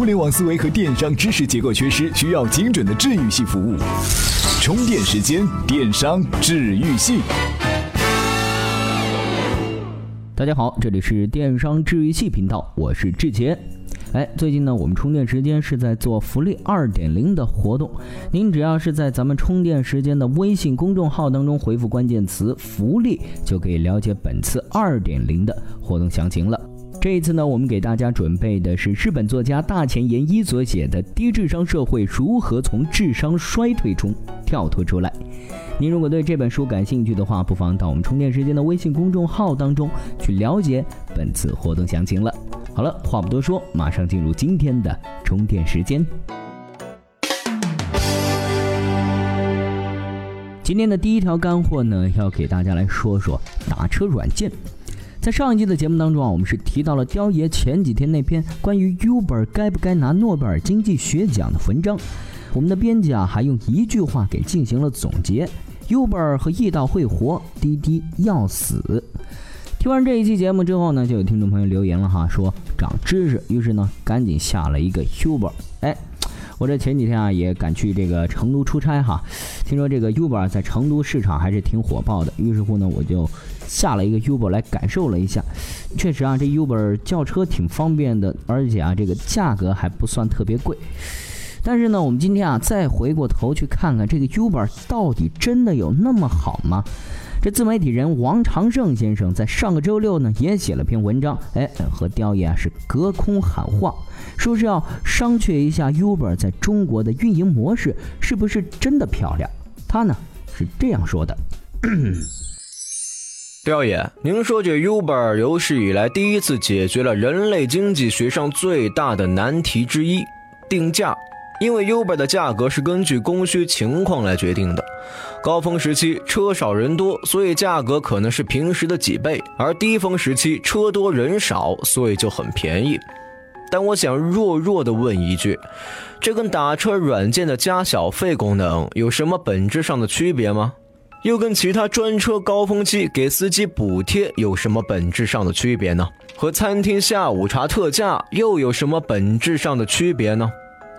互联网思维和电商知识结构缺失，需要精准的治愈系服务。充电时间，电商治愈系。大家好，这里是电商治愈系频道，我是志杰。哎，最近呢，我们充电时间是在做福利二点零的活动。您只要是在咱们充电时间的微信公众号当中回复关键词“福利”，就可以了解本次二点零的活动详情了。这一次呢，我们给大家准备的是日本作家大前研一所写的《低智商社会如何从智商衰退中跳脱出来》。您如果对这本书感兴趣的话，不妨到我们充电时间的微信公众号当中去了解本次活动详情了。好了，话不多说，马上进入今天的充电时间。今天的第一条干货呢，要给大家来说说打车软件。在上一季的节目当中啊，我们是提到了雕爷前几天那篇关于 Uber 该不该拿诺贝尔经济学奖的文章。我们的编辑啊，还用一句话给进行了总结：Uber 和易到会活，滴滴要死。听完这一期节目之后呢，就有听众朋友留言了哈，说长知识，于是呢赶紧下了一个 Uber。哎，我这前几天啊也赶去这个成都出差哈，听说这个 Uber 在成都市场还是挺火爆的，于是乎呢我就下了一个 Uber 来感受了一下。确实啊，这 Uber 叫车挺方便的，而且啊这个价格还不算特别贵。但是呢，我们今天啊再回过头去看看这个 Uber 到底真的有那么好吗？这自媒体人王长胜先生在上个周六呢，也写了篇文章，哎，和雕爷啊是隔空喊话，说是要商榷一下 Uber 在中国的运营模式是不是真的漂亮。他呢是这样说的：雕爷，您说这 Uber 有史以来第一次解决了人类经济学上最大的难题之一——定价。因为 Uber 的价格是根据供需情况来决定的，高峰时期车少人多，所以价格可能是平时的几倍；而低峰时期车多人少，所以就很便宜。但我想弱弱的问一句，这跟打车软件的加小费功能有什么本质上的区别吗？又跟其他专车高峰期给司机补贴有什么本质上的区别呢？和餐厅下午茶特价又有什么本质上的区别呢？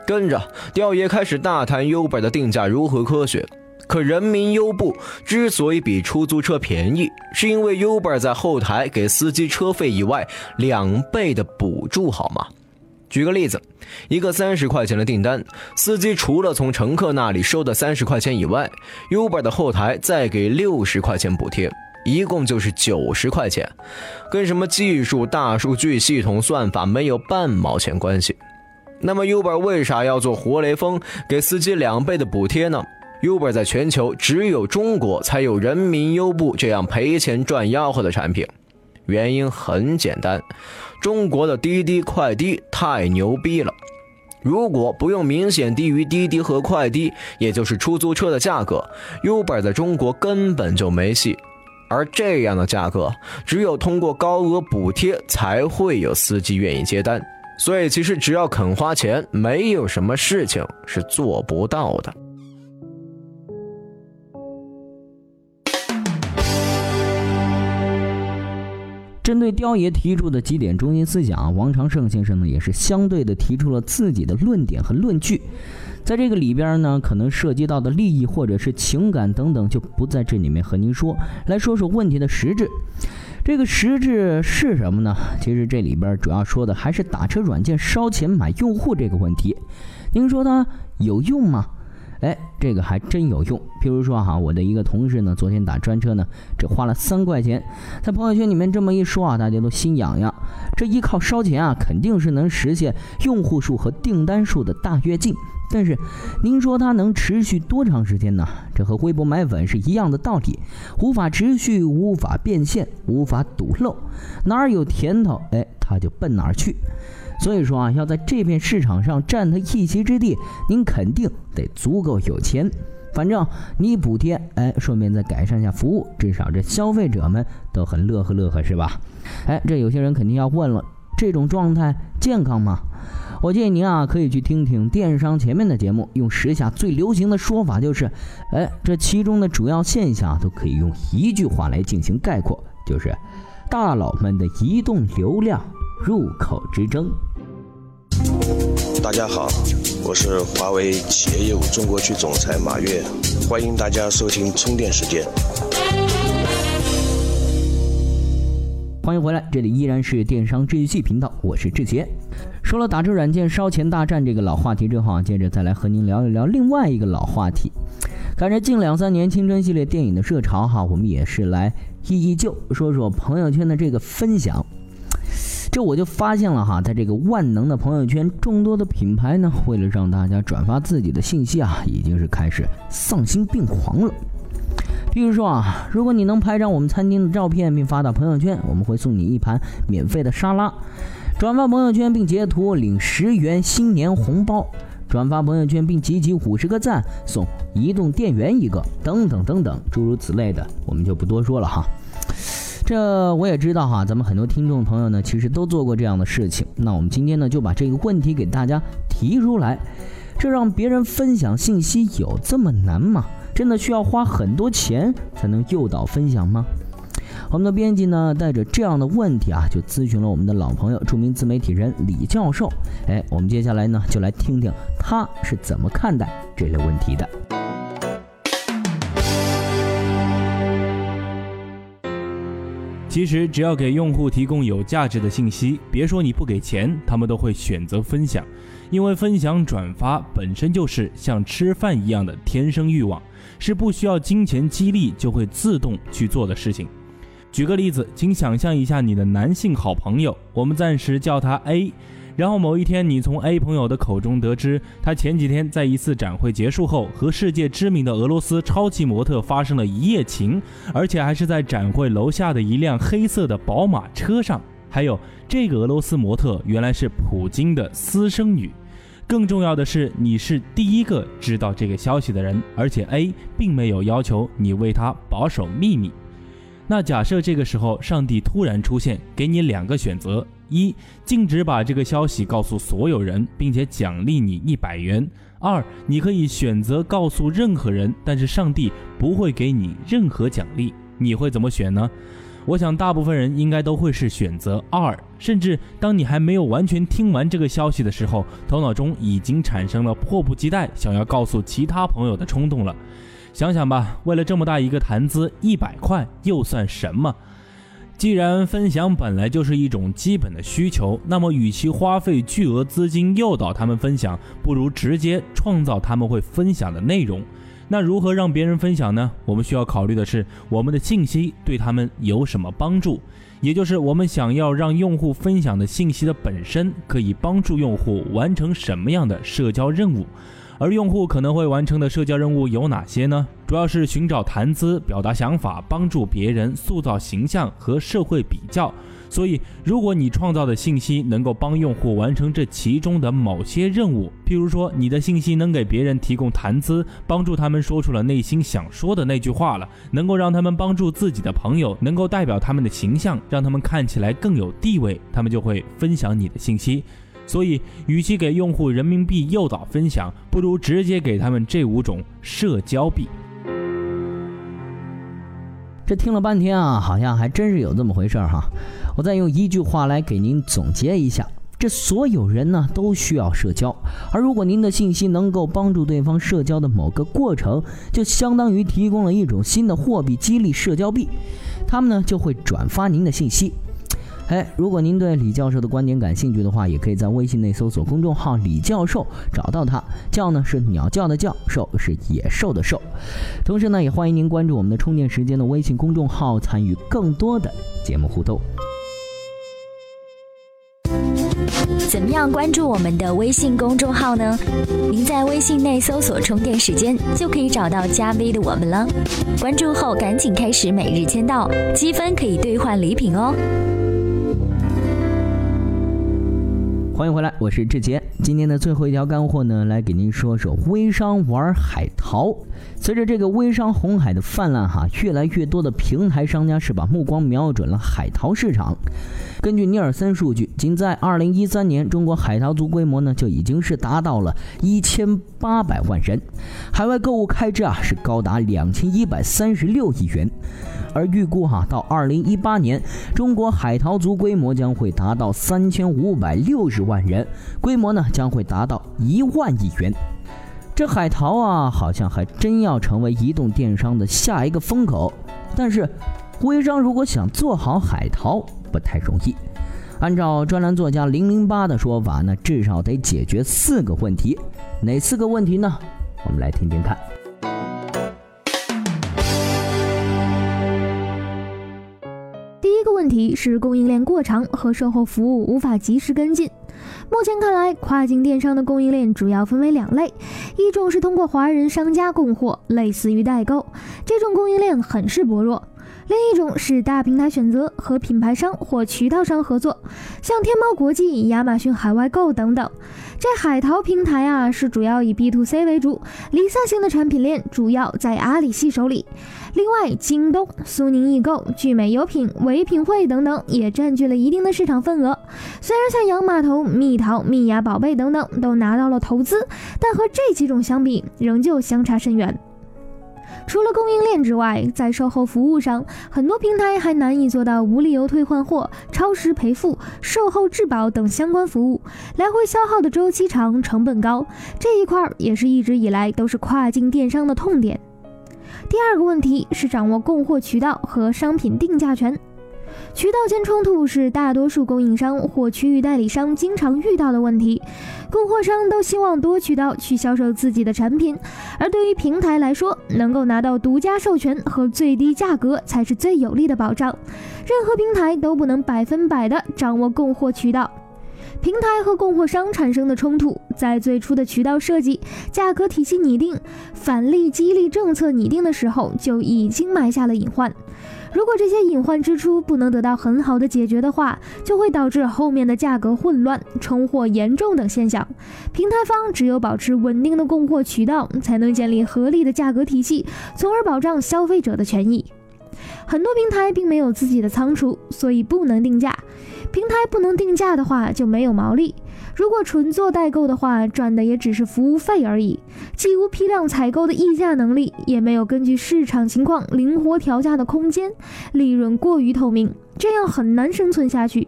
跟着雕爷开始大谈 Uber 的定价如何科学。可人民优步之所以比出租车便宜，是因为 Uber 在后台给司机车费以外两倍的补助，好吗？举个例子，一个三十块钱的订单，司机除了从乘客那里收的三十块钱以外，Uber 的后台再给六十块钱补贴，一共就是九十块钱，跟什么技术、大数据、系统算法没有半毛钱关系。那么 Uber 为啥要做活雷锋，给司机两倍的补贴呢？Uber 在全球只有中国才有人民优步这样赔钱赚吆喝的产品，原因很简单，中国的滴滴快滴太牛逼了。如果不用明显低于滴滴和快滴，也就是出租车的价格，Uber 在中国根本就没戏。而这样的价格，只有通过高额补贴，才会有司机愿意接单。所以，其实只要肯花钱，没有什么事情是做不到的。对雕爷提出的几点中心思想，王长胜先生呢也是相对的提出了自己的论点和论据。在这个里边呢，可能涉及到的利益或者是情感等等，就不在这里面和您说。来说说问题的实质。这个实质是什么呢？其实这里边主要说的还是打车软件烧钱买用户这个问题。您说它有用吗？哎，这个还真有用。譬如说哈，我的一个同事呢，昨天打专车呢，只花了三块钱，在朋友圈里面这么一说啊，大家都心痒痒。这依靠烧钱啊，肯定是能实现用户数和订单数的大跃进。但是，您说它能持续多长时间呢？这和微博买粉是一样的道理，无法持续，无法变现，无法堵漏，哪儿有甜头，哎，它就奔哪儿去。所以说啊，要在这片市场上占得一席之地，您肯定得足够有钱。反正你补贴，哎，顺便再改善一下服务，至少这消费者们都很乐呵乐呵，是吧？哎，这有些人肯定要问了，这种状态健康吗？我建议您啊，可以去听听电商前面的节目，用时下最流行的说法就是，哎，这其中的主要现象都可以用一句话来进行概括，就是大佬们的移动流量入口之争。大家好，我是华为企业业务中国区总裁马跃，欢迎大家收听充电时间。欢迎回来，这里依然是电商治愈系频道，我是志杰。说了打车软件烧钱大战这个老话题之后啊，接着再来和您聊一聊另外一个老话题。赶着近两三年青春系列电影的热潮哈，我们也是来忆忆旧，说说朋友圈的这个分享。这我就发现了哈，在这个万能的朋友圈，众多的品牌呢，为了让大家转发自己的信息啊，已经是开始丧心病狂了。比如说啊，如果你能拍张我们餐厅的照片并发到朋友圈，我们会送你一盘免费的沙拉。转发朋友圈并截图领十元新年红包，转发朋友圈并集齐五十个赞送移动电源一个，等等等等，诸如此类的，我们就不多说了哈。这我也知道哈，咱们很多听众朋友呢，其实都做过这样的事情。那我们今天呢，就把这个问题给大家提出来：这让别人分享信息有这么难吗？真的需要花很多钱才能诱导分享吗？我们的编辑呢，带着这样的问题啊，就咨询了我们的老朋友、著名自媒体人李教授。哎，我们接下来呢，就来听听他是怎么看待这类问题的。其实，只要给用户提供有价值的信息，别说你不给钱，他们都会选择分享，因为分享转发本身就是像吃饭一样的天生欲望。是不需要金钱激励就会自动去做的事情。举个例子，请想象一下你的男性好朋友，我们暂时叫他 A。然后某一天，你从 A 朋友的口中得知，他前几天在一次展会结束后，和世界知名的俄罗斯超级模特发生了一夜情，而且还是在展会楼下的一辆黑色的宝马车上。还有，这个俄罗斯模特原来是普京的私生女。更重要的是，你是第一个知道这个消息的人，而且 A 并没有要求你为他保守秘密。那假设这个时候上帝突然出现，给你两个选择：一，禁止把这个消息告诉所有人，并且奖励你一百元；二，你可以选择告诉任何人，但是上帝不会给你任何奖励。你会怎么选呢？我想，大部分人应该都会是选择二，甚至当你还没有完全听完这个消息的时候，头脑中已经产生了迫不及待想要告诉其他朋友的冲动了。想想吧，为了这么大一个谈资，一百块又算什么？既然分享本来就是一种基本的需求，那么与其花费巨额资金诱导他们分享，不如直接创造他们会分享的内容。那如何让别人分享呢？我们需要考虑的是，我们的信息对他们有什么帮助，也就是我们想要让用户分享的信息的本身可以帮助用户完成什么样的社交任务。而用户可能会完成的社交任务有哪些呢？主要是寻找谈资、表达想法、帮助别人、塑造形象和社会比较。所以，如果你创造的信息能够帮用户完成这其中的某些任务，譬如说你的信息能给别人提供谈资，帮助他们说出了内心想说的那句话了，能够让他们帮助自己的朋友，能够代表他们的形象，让他们看起来更有地位，他们就会分享你的信息。所以，与其给用户人民币诱导分享，不如直接给他们这五种社交币。这听了半天啊，好像还真是有这么回事儿哈。我再用一句话来给您总结一下：这所有人呢都需要社交，而如果您的信息能够帮助对方社交的某个过程，就相当于提供了一种新的货币激励社交币，他们呢就会转发您的信息。哎，如果您对李教授的观点感兴趣的话，也可以在微信内搜索公众号“李教授”，找到他。叫呢是鸟叫的叫，兽是野兽的兽。同时呢，也欢迎您关注我们的充电时间的微信公众号，参与更多的节目互动。怎么样关注我们的微信公众号呢？您在微信内搜索“充电时间”，就可以找到加 V 的我们了。关注后赶紧开始每日签到，积分可以兑换礼品哦。欢迎回来，我是志杰。今天的最后一条干货呢，来给您说说微商玩海淘。随着这个微商红海的泛滥，哈，越来越多的平台商家是把目光瞄准了海淘市场。根据尼尔森数据，仅在2013年，中国海淘族规模呢就已经是达到了1800万人，海外购物开支啊是高达2136亿元。而预估哈，到2018年，中国海淘族规模将会达到3560万人，规模呢将会达到一万亿元。这海淘啊，好像还真要成为移动电商的下一个风口。但是，微商如果想做好海淘，不太容易。按照专栏作家零零八的说法呢，至少得解决四个问题。哪四个问题呢？我们来听听看。第一个问题是供应链过长和售后服务无法及时跟进。目前看来，跨境电商的供应链主要分为两类，一种是通过华人商家供货，类似于代购，这种供应链很是薄弱；另一种是大平台选择和品牌商或渠道商合作，像天猫国际、亚马逊海外购等等。这海淘平台啊，是主要以 B to C 为主，离散型的产品链主要在阿里系手里。另外，京东、苏宁易购、聚美优品、唯品会等等也占据了一定的市场份额。虽然像洋码头、蜜桃、蜜芽宝贝等等都拿到了投资，但和这几种相比，仍旧相差甚远。除了供应链之外，在售后服务上，很多平台还难以做到无理由退换货、超时赔付、售后质保等相关服务，来回消耗的周期长、成本高，这一块也是一直以来都是跨境电商的痛点。第二个问题是掌握供货渠道和商品定价权。渠道间冲突是大多数供应商或区域代理商经常遇到的问题。供货商都希望多渠道去销售自己的产品，而对于平台来说，能够拿到独家授权和最低价格才是最有力的保障。任何平台都不能百分百的掌握供货渠道。平台和供货商产生的冲突，在最初的渠道设计、价格体系拟定、返利激励政策拟定的时候，就已经埋下了隐患。如果这些隐患支出不能得到很好的解决的话，就会导致后面的价格混乱、冲货严重等现象。平台方只有保持稳定的供货渠道，才能建立合理的价格体系，从而保障消费者的权益。很多平台并没有自己的仓储，所以不能定价。平台不能定价的话，就没有毛利。如果纯做代购的话，赚的也只是服务费而已，既无批量采购的议价能力，也没有根据市场情况灵活调价的空间，利润过于透明，这样很难生存下去，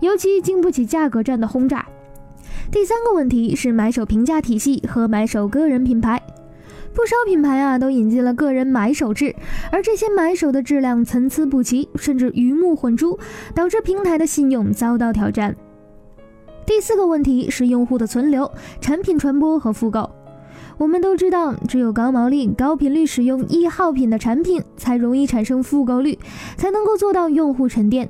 尤其经不起价格战的轰炸。第三个问题是买手评价体系和买手个人品牌。不少品牌啊都引进了个人买手制，而这些买手的质量参差不齐，甚至鱼目混珠，导致平台的信用遭到挑战。第四个问题是用户的存留、产品传播和复购。我们都知道，只有高毛利、高频率使用易耗品的产品，才容易产生复购率，才能够做到用户沉淀。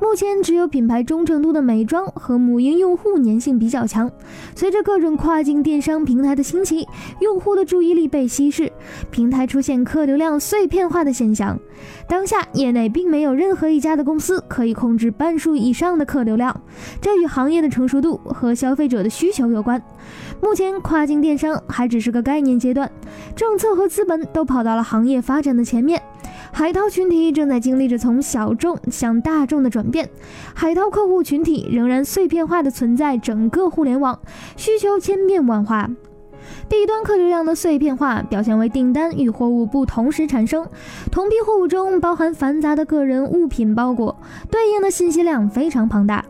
目前只有品牌忠诚度的美妆和母婴用户粘性比较强。随着各种跨境电商平台的兴起，用户的注意力被稀释，平台出现客流量碎片化的现象。当下业内并没有任何一家的公司可以控制半数以上的客流量，这与行业的成熟度和消费者的需求有关。目前跨境电商还只是个概念阶段，政策和资本都跑到了行业发展的前面。海淘群体正在经历着从小众向大众的转变，海淘客户群体仍然碎片化的存在整个互联网，需求千变万化。B 端客流量的碎片化表现为订单与货物不同时产生，同批货物中包含繁杂的个人物品包裹，对应的信息量非常庞大。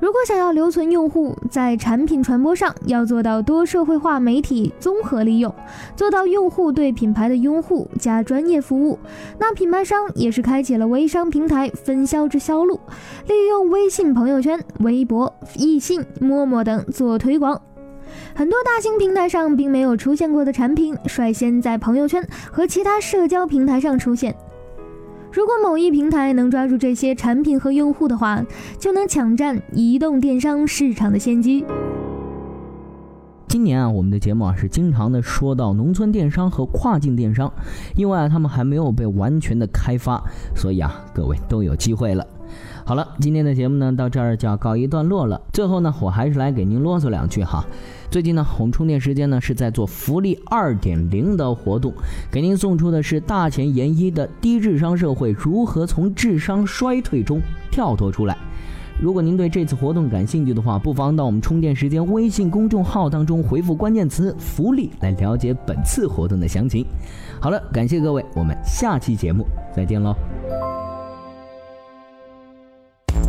如果想要留存用户，在产品传播上要做到多社会化媒体综合利用，做到用户对品牌的拥护加专业服务，那品牌商也是开启了微商平台分销之销路，利用微信朋友圈、微博、易信、陌陌等做推广。很多大型平台上并没有出现过的产品，率先在朋友圈和其他社交平台上出现。如果某一平台能抓住这些产品和用户的话，就能抢占移动电商市场的先机。今年啊，我们的节目啊是经常的说到农村电商和跨境电商，因为啊他们还没有被完全的开发，所以啊各位都有机会了。好了今天的节目呢到这儿就要告一段落了。最后呢我还是来给您啰嗦两句哈。最近呢我们充电时间呢是在做福利二点零的活动给您送出的是大前研一的低智商社会如何从智商衰退中跳脱出来。如果您对这次活动感兴趣的话不妨到我们充电时间微信公众号当中回复关键词福利来了解本次活动的详情。好了感谢各位我们下期节目再见喽